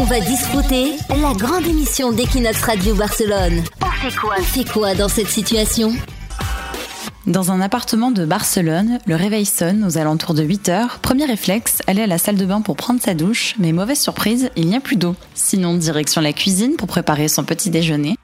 On va discuter la grande émission d'Equinox Radio Barcelone. On fait quoi On fait quoi dans cette situation Dans un appartement de Barcelone, le réveil sonne aux alentours de 8 heures. Premier réflexe, aller à la salle de bain pour prendre sa douche, mais mauvaise surprise, il n'y a plus d'eau. Sinon, direction la cuisine pour préparer son petit déjeuner.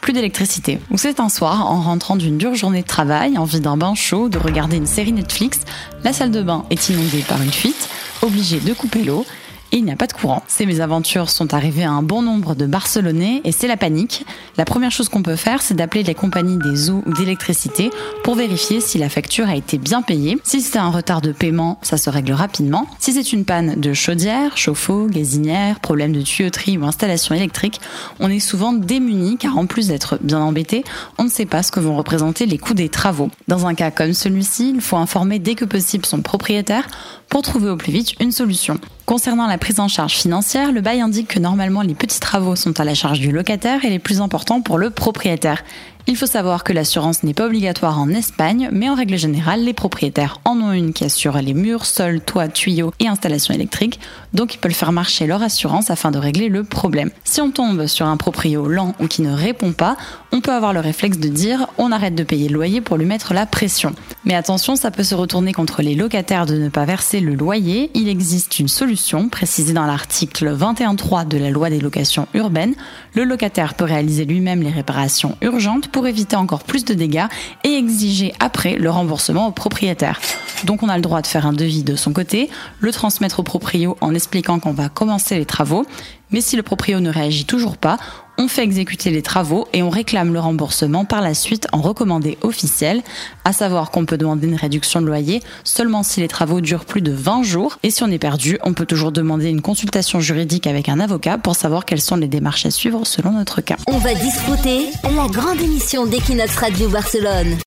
Plus d'électricité. Ou c'est un soir, en rentrant d'une dure journée de travail, envie d'un bain chaud, de regarder une série Netflix, la salle de bain est inondée par une fuite, obligé de couper l'eau et il n'y a pas de courant. Ces mésaventures sont arrivées à un bon nombre de Barcelonais et c'est la panique. La première chose qu'on peut faire, c'est d'appeler les compagnies des eaux ou d'électricité pour vérifier si la facture a été bien payée. Si c'est un retard de paiement, ça se règle rapidement. Si c'est une panne de chaudière, chauffe-eau, gazinière, problème de tuyauterie ou installation électrique, on est souvent démuni car en plus d'être bien embêté, on ne sait pas ce que vont représenter les coûts des travaux. Dans un cas comme celui-ci, il faut informer dès que possible son propriétaire pour trouver au plus vite une solution. Concernant la prise en charge financière, le bail indique que normalement les petits travaux sont à la charge du locataire et les plus importants pour le propriétaire. Il faut savoir que l'assurance n'est pas obligatoire en Espagne, mais en règle générale, les propriétaires en ont une qui assure les murs, sols, toits, tuyaux et installations électriques, donc ils peuvent faire marcher leur assurance afin de régler le problème. Si on tombe sur un proprio lent ou qui ne répond pas, on peut avoir le réflexe de dire on arrête de payer le loyer pour lui mettre la pression. Mais attention, ça peut se retourner contre les locataires de ne pas verser le loyer. Il existe une solution précisée dans l'article 21.3 de la loi des locations urbaines. Le locataire peut réaliser lui-même les réparations urgentes pour éviter encore plus de dégâts et exiger après le remboursement au propriétaire. Donc on a le droit de faire un devis de son côté, le transmettre au proprio en expliquant qu'on va commencer les travaux, mais si le proprio ne réagit toujours pas, on fait exécuter les travaux et on réclame le remboursement par la suite en recommandé officiel, à savoir qu'on peut demander une réduction de loyer seulement si les travaux durent plus de 20 jours et si on est perdu, on peut toujours demander une consultation juridique avec un avocat pour savoir quelles sont les démarches à suivre selon notre cas. On va discuter la grande émission d'Equinox Radio Barcelone.